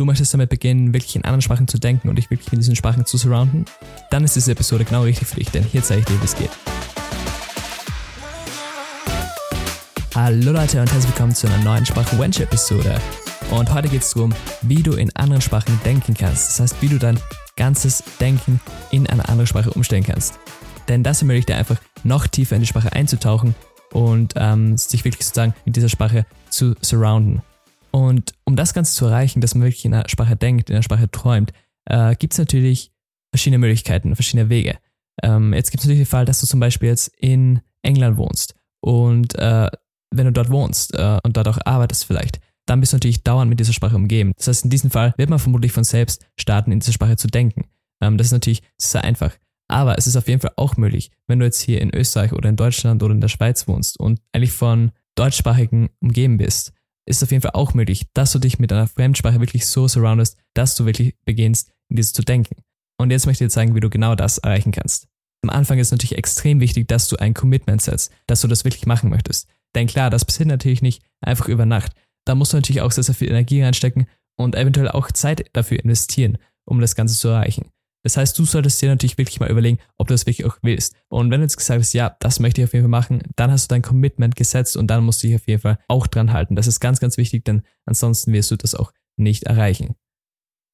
du möchtest damit beginnen, wirklich in anderen Sprachen zu denken und dich wirklich mit diesen Sprachen zu surrounden, dann ist diese Episode genau richtig für dich, denn hier zeige ich dir, wie es geht. Hallo Leute und herzlich willkommen zu einer neuen Sprachen-Wench-Episode. Und heute geht es darum, wie du in anderen Sprachen denken kannst. Das heißt, wie du dein ganzes Denken in eine andere Sprache umstellen kannst. Denn das ermöglicht dir einfach, noch tiefer in die Sprache einzutauchen und ähm, sich wirklich sozusagen mit dieser Sprache zu surrounden. Und um das Ganze zu erreichen, dass man wirklich in einer Sprache denkt, in einer Sprache träumt, äh, gibt es natürlich verschiedene Möglichkeiten, verschiedene Wege. Ähm, jetzt gibt es natürlich den Fall, dass du zum Beispiel jetzt in England wohnst und äh, wenn du dort wohnst äh, und dort auch arbeitest vielleicht, dann bist du natürlich dauernd mit dieser Sprache umgeben. Das heißt, in diesem Fall wird man vermutlich von selbst starten, in dieser Sprache zu denken. Ähm, das ist natürlich sehr einfach. Aber es ist auf jeden Fall auch möglich, wenn du jetzt hier in Österreich oder in Deutschland oder in der Schweiz wohnst und eigentlich von deutschsprachigen umgeben bist, ist auf jeden Fall auch möglich, dass du dich mit einer Fremdsprache wirklich so surroundest, dass du wirklich beginnst, in diese zu denken. Und jetzt möchte ich dir zeigen, wie du genau das erreichen kannst. Am Anfang ist natürlich extrem wichtig, dass du ein Commitment setzt, dass du das wirklich machen möchtest. Denn klar, das passiert natürlich nicht einfach über Nacht. Da musst du natürlich auch sehr, sehr viel Energie reinstecken und eventuell auch Zeit dafür investieren, um das Ganze zu erreichen. Das heißt, du solltest dir natürlich wirklich mal überlegen, ob du das wirklich auch willst. Und wenn du jetzt gesagt hast, ja, das möchte ich auf jeden Fall machen, dann hast du dein Commitment gesetzt und dann musst du dich auf jeden Fall auch dran halten. Das ist ganz, ganz wichtig, denn ansonsten wirst du das auch nicht erreichen.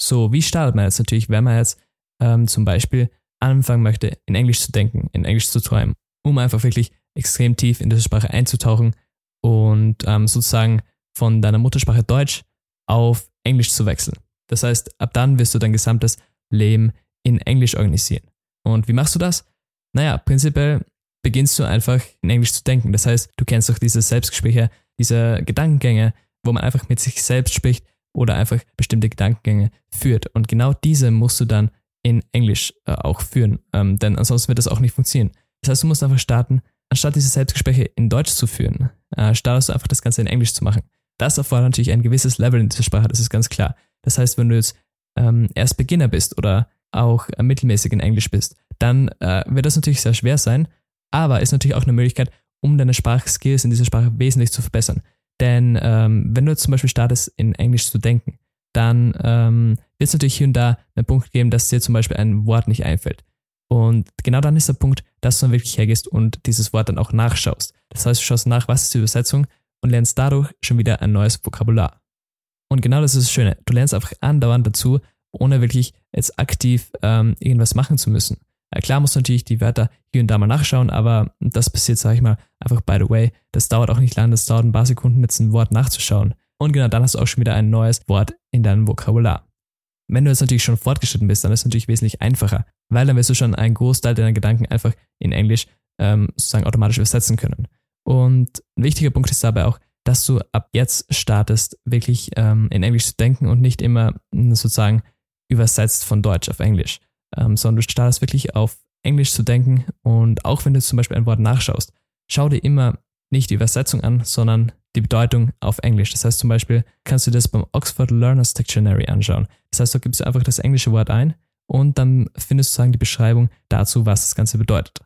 So, wie startet man jetzt natürlich, wenn man jetzt ähm, zum Beispiel anfangen möchte, in Englisch zu denken, in Englisch zu träumen, um einfach wirklich extrem tief in diese Sprache einzutauchen und ähm, sozusagen von deiner Muttersprache Deutsch auf Englisch zu wechseln. Das heißt, ab dann wirst du dein gesamtes Leben in Englisch organisieren. Und wie machst du das? Naja, prinzipiell beginnst du einfach in Englisch zu denken. Das heißt, du kennst doch diese Selbstgespräche, diese Gedankengänge, wo man einfach mit sich selbst spricht oder einfach bestimmte Gedankengänge führt. Und genau diese musst du dann in Englisch äh, auch führen, ähm, denn ansonsten wird das auch nicht funktionieren. Das heißt, du musst einfach starten, anstatt diese Selbstgespräche in Deutsch zu führen, äh, startest du einfach das Ganze in Englisch zu machen. Das erfordert natürlich ein gewisses Level in dieser Sprache, das ist ganz klar. Das heißt, wenn du jetzt ähm, erst Beginner bist oder auch äh, mittelmäßig in Englisch bist, dann äh, wird das natürlich sehr schwer sein, aber ist natürlich auch eine Möglichkeit, um deine Sprachskills in dieser Sprache wesentlich zu verbessern. Denn ähm, wenn du jetzt zum Beispiel startest, in Englisch zu denken, dann ähm, wird es natürlich hier und da einen Punkt geben, dass dir zum Beispiel ein Wort nicht einfällt. Und genau dann ist der Punkt, dass du dann wirklich hergehst und dieses Wort dann auch nachschaust. Das heißt, du schaust nach, was ist die Übersetzung und lernst dadurch schon wieder ein neues Vokabular. Und genau das ist das Schöne. Du lernst einfach andauernd dazu, ohne wirklich jetzt aktiv ähm, irgendwas machen zu müssen. Ja, klar musst du natürlich die Wörter hier und da mal nachschauen, aber das passiert, sage ich mal, einfach by the way. Das dauert auch nicht lange, das dauert ein paar Sekunden, jetzt ein Wort nachzuschauen. Und genau dann hast du auch schon wieder ein neues Wort in deinem Vokabular. Wenn du jetzt natürlich schon fortgeschritten bist, dann ist es natürlich wesentlich einfacher, weil dann wirst du schon einen Großteil deiner Gedanken einfach in Englisch ähm, sozusagen automatisch übersetzen können. Und ein wichtiger Punkt ist dabei auch, dass du ab jetzt startest, wirklich ähm, in Englisch zu denken und nicht immer sozusagen übersetzt von Deutsch auf Englisch, ähm, sondern du startest wirklich auf Englisch zu denken und auch wenn du zum Beispiel ein Wort nachschaust, schau dir immer nicht die Übersetzung an, sondern die Bedeutung auf Englisch. Das heißt zum Beispiel kannst du das beim Oxford Learners Dictionary anschauen. Das heißt, du gibst einfach das englische Wort ein und dann findest du sozusagen die Beschreibung dazu, was das Ganze bedeutet.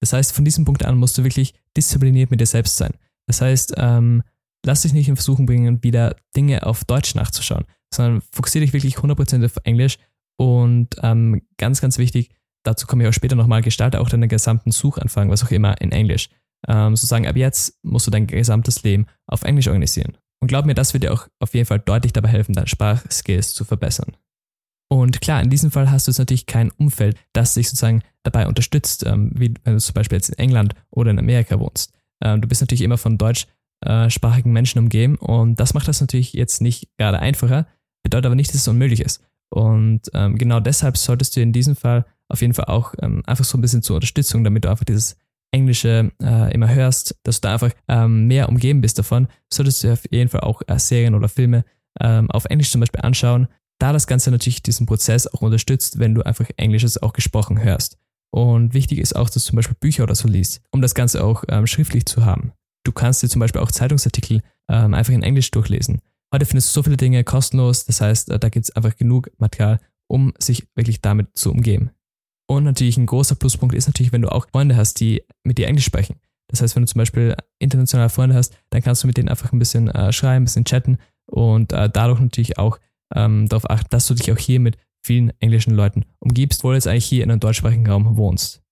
Das heißt, von diesem Punkt an musst du wirklich diszipliniert mit dir selbst sein. Das heißt, ähm, lass dich nicht in Versuchen bringen, wieder Dinge auf Deutsch nachzuschauen, sondern fokussiere dich wirklich 100% auf Englisch und ähm, ganz, ganz wichtig, dazu komme ich auch später nochmal, gestalte auch deine gesamten Suchanfragen, was auch immer, in Englisch. Ähm, sozusagen ab jetzt musst du dein gesamtes Leben auf Englisch organisieren. Und glaub mir, das wird dir auch auf jeden Fall deutlich dabei helfen, deine Sprachskills zu verbessern. Und klar, in diesem Fall hast du jetzt natürlich kein Umfeld, das dich sozusagen dabei unterstützt, ähm, wie wenn du zum Beispiel jetzt in England oder in Amerika wohnst. Ähm, du bist natürlich immer von deutschsprachigen Menschen umgeben und das macht das natürlich jetzt nicht gerade einfacher, bedeutet aber nicht, dass es unmöglich ist. Und ähm, genau deshalb solltest du in diesem Fall auf jeden Fall auch ähm, einfach so ein bisschen zur Unterstützung, damit du einfach dieses Englische äh, immer hörst, dass du da einfach ähm, mehr umgeben bist davon, solltest du auf jeden Fall auch äh, Serien oder Filme ähm, auf Englisch zum Beispiel anschauen, da das Ganze natürlich diesen Prozess auch unterstützt, wenn du einfach Englisches auch gesprochen hörst. Und wichtig ist auch, dass du zum Beispiel Bücher oder so liest, um das Ganze auch ähm, schriftlich zu haben. Du kannst dir zum Beispiel auch Zeitungsartikel ähm, einfach in Englisch durchlesen. Heute findest du so viele Dinge kostenlos, das heißt, äh, da gibt es einfach genug Material, um sich wirklich damit zu umgeben. Und natürlich ein großer Pluspunkt ist natürlich, wenn du auch Freunde hast, die mit dir Englisch sprechen. Das heißt, wenn du zum Beispiel internationale Freunde hast, dann kannst du mit denen einfach ein bisschen äh, schreiben, ein bisschen chatten und äh, dadurch natürlich auch ähm, darauf achten, dass du dich auch hier mit vielen englischen Leuten umgibst, wo du jetzt eigentlich hier in einem deutschsprachigen Raum wohnst.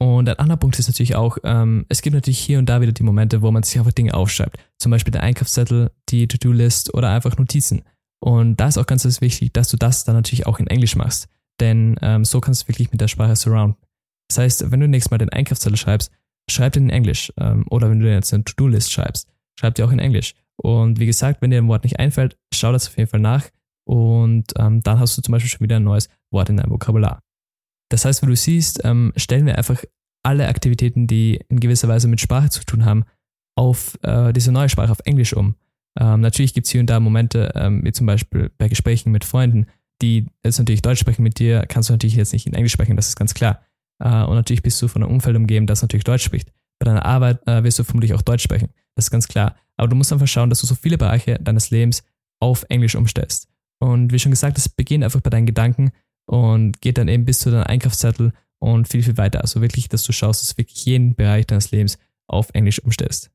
Und ein anderer Punkt ist natürlich auch, ähm, es gibt natürlich hier und da wieder die Momente, wo man sich einfach Dinge aufschreibt. Zum Beispiel der Einkaufszettel, die To-Do-List oder einfach Notizen. Und da ist auch ganz, ganz wichtig, dass du das dann natürlich auch in Englisch machst. Denn ähm, so kannst du wirklich mit der Sprache surrounden. Das heißt, wenn du nächstes Mal den Einkaufszettel schreibst, schreib den in Englisch. Ähm, oder wenn du jetzt eine To-Do-List schreibst, schreib dir auch in Englisch. Und wie gesagt, wenn dir ein Wort nicht einfällt, schau das auf jeden Fall nach. Und ähm, dann hast du zum Beispiel schon wieder ein neues Wort in deinem Vokabular. Das heißt, wenn du siehst, ähm, stellen wir einfach alle Aktivitäten, die in gewisser Weise mit Sprache zu tun haben, auf äh, diese neue Sprache, auf Englisch um. Ähm, natürlich gibt es hier und da Momente, ähm, wie zum Beispiel bei Gesprächen mit Freunden, die jetzt natürlich Deutsch sprechen mit dir, kannst du natürlich jetzt nicht in Englisch sprechen, das ist ganz klar. Äh, und natürlich bist du von einem Umfeld umgeben, das natürlich Deutsch spricht. Bei deiner Arbeit äh, wirst du vermutlich auch Deutsch sprechen, das ist ganz klar. Aber du musst einfach schauen, dass du so viele Bereiche deines Lebens auf Englisch umstellst. Und wie schon gesagt, es beginnt einfach bei deinen Gedanken und geht dann eben bis zu deinem Einkaufszettel und viel, viel weiter. Also wirklich, dass du schaust, dass du wirklich jeden Bereich deines Lebens auf Englisch umstellst.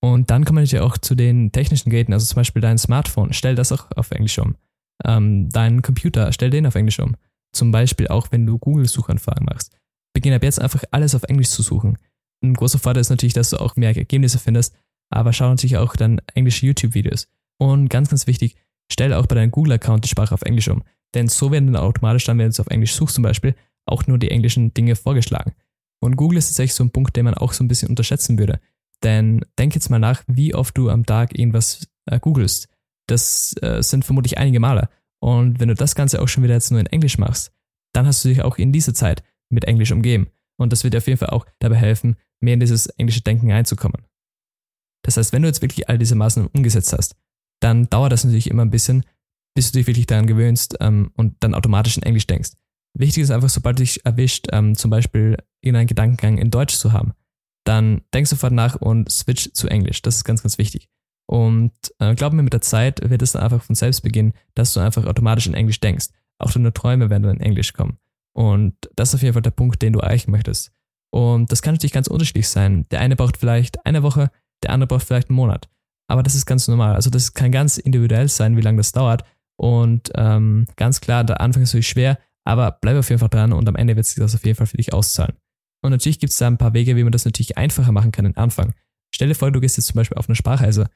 Und dann kommen wir auch zu den technischen Geräten, also zum Beispiel dein Smartphone, stell das auch auf Englisch um. Ähm, dein Computer, stell den auf Englisch um. Zum Beispiel auch, wenn du Google-Suchanfragen machst. Beginn ab jetzt einfach alles auf Englisch zu suchen. Ein großer Vorteil ist natürlich, dass du auch mehr Ergebnisse findest, aber schau natürlich auch dann englische YouTube-Videos. Und ganz, ganz wichtig, stell auch bei deinem Google-Account die Sprache auf Englisch um. Denn so werden dann automatisch dann, wenn du es auf Englisch suchst zum Beispiel, auch nur die englischen Dinge vorgeschlagen. Und Google ist tatsächlich so ein Punkt, den man auch so ein bisschen unterschätzen würde. Denn denk jetzt mal nach, wie oft du am Tag irgendwas äh, googelst. Das äh, sind vermutlich einige Male. Und wenn du das Ganze auch schon wieder jetzt nur in Englisch machst, dann hast du dich auch in dieser Zeit mit Englisch umgeben. Und das wird dir auf jeden Fall auch dabei helfen, mehr in dieses englische Denken einzukommen. Das heißt, wenn du jetzt wirklich all diese Maßnahmen umgesetzt hast, dann dauert das natürlich immer ein bisschen, bis du dich wirklich daran gewöhnst ähm, und dann automatisch in Englisch denkst. Wichtig ist einfach, sobald du dich erwischt, ähm, zum Beispiel irgendeinen Gedankengang in Deutsch zu haben, dann denk sofort nach und switch zu Englisch. Das ist ganz, ganz wichtig. Und äh, glaub mir, mit der Zeit wird es dann einfach von selbst beginnen, dass du einfach automatisch in Englisch denkst. Auch deine Träume werden dann in Englisch kommen. Und das ist auf jeden Fall der Punkt, den du erreichen möchtest. Und das kann natürlich ganz unterschiedlich sein. Der eine braucht vielleicht eine Woche, der andere braucht vielleicht einen Monat. Aber das ist ganz normal. Also das kann ganz individuell sein, wie lange das dauert. Und ähm, ganz klar, der Anfang ist natürlich schwer, aber bleib auf jeden Fall dran und am Ende wird sich das auf jeden Fall für dich auszahlen. Und natürlich gibt es da ein paar Wege, wie man das natürlich einfacher machen kann am Anfang. Stell dir vor, du gehst jetzt zum Beispiel auf eine Sprachreise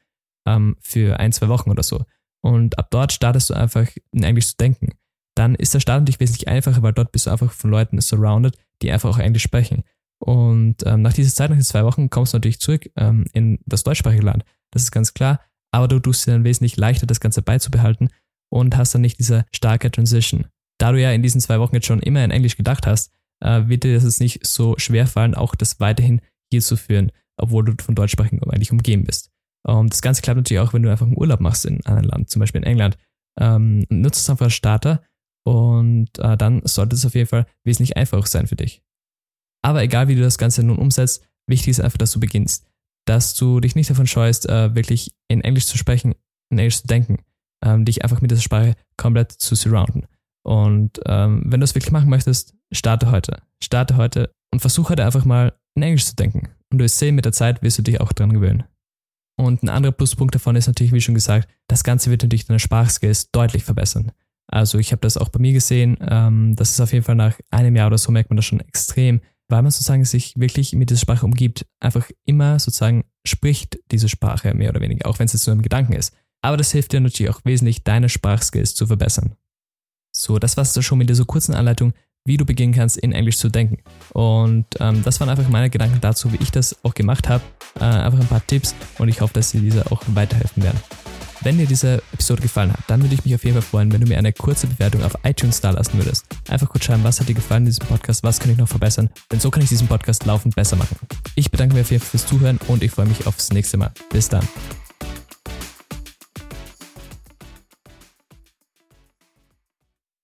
ähm, für ein, zwei Wochen oder so. Und ab dort startest du einfach in Englisch zu denken. Dann ist der Start natürlich wesentlich einfacher, weil dort bist du einfach von Leuten surrounded, die einfach auch Englisch sprechen. Und ähm, nach dieser Zeit, nach diesen zwei Wochen, kommst du natürlich zurück ähm, in das deutschsprachige Land. Das ist ganz klar. Aber du tust dir dann wesentlich leichter, das Ganze beizubehalten und hast dann nicht diese starke Transition da du ja in diesen zwei Wochen jetzt schon immer in Englisch gedacht hast, äh, wird dir das jetzt nicht so schwer fallen, auch das weiterhin hier zu führen, obwohl du von Deutschsprachigen eigentlich umgeben bist. Um, das Ganze klappt natürlich auch, wenn du einfach einen Urlaub machst in einem Land, zum Beispiel in England. Ähm, nutzt es einfach als Starter und äh, dann sollte es auf jeden Fall wesentlich einfacher sein für dich. Aber egal, wie du das Ganze nun umsetzt, wichtig ist einfach, dass du beginnst. Dass du dich nicht davon scheust, äh, wirklich in Englisch zu sprechen, in Englisch zu denken, ähm, dich einfach mit dieser Sprache komplett zu surrounden. Und ähm, wenn du es wirklich machen möchtest, starte heute. Starte heute und versuche heute einfach mal in Englisch zu denken. Und du wirst sehen, mit der Zeit wirst du dich auch dran gewöhnen. Und ein anderer Pluspunkt davon ist natürlich, wie schon gesagt, das Ganze wird natürlich deine Sprachskills deutlich verbessern. Also ich habe das auch bei mir gesehen, ähm, das ist auf jeden Fall nach einem Jahr oder so merkt man das schon extrem, weil man sozusagen sich wirklich mit dieser Sprache umgibt, einfach immer sozusagen spricht diese Sprache mehr oder weniger, auch wenn es jetzt nur im Gedanken ist. Aber das hilft dir natürlich auch wesentlich, deine Sprachskills zu verbessern. So, das war's schon mit dieser kurzen Anleitung, wie du beginnen kannst, in Englisch zu denken. Und ähm, das waren einfach meine Gedanken dazu, wie ich das auch gemacht habe. Äh, einfach ein paar Tipps und ich hoffe, dass dir diese auch weiterhelfen werden. Wenn dir diese Episode gefallen hat, dann würde ich mich auf jeden Fall freuen, wenn du mir eine kurze Bewertung auf iTunes da lassen würdest. Einfach kurz schreiben, was hat dir gefallen in diesem Podcast, was kann ich noch verbessern, denn so kann ich diesen Podcast laufend besser machen. Ich bedanke mich auf jeden Fall fürs Zuhören und ich freue mich aufs nächste Mal. Bis dann.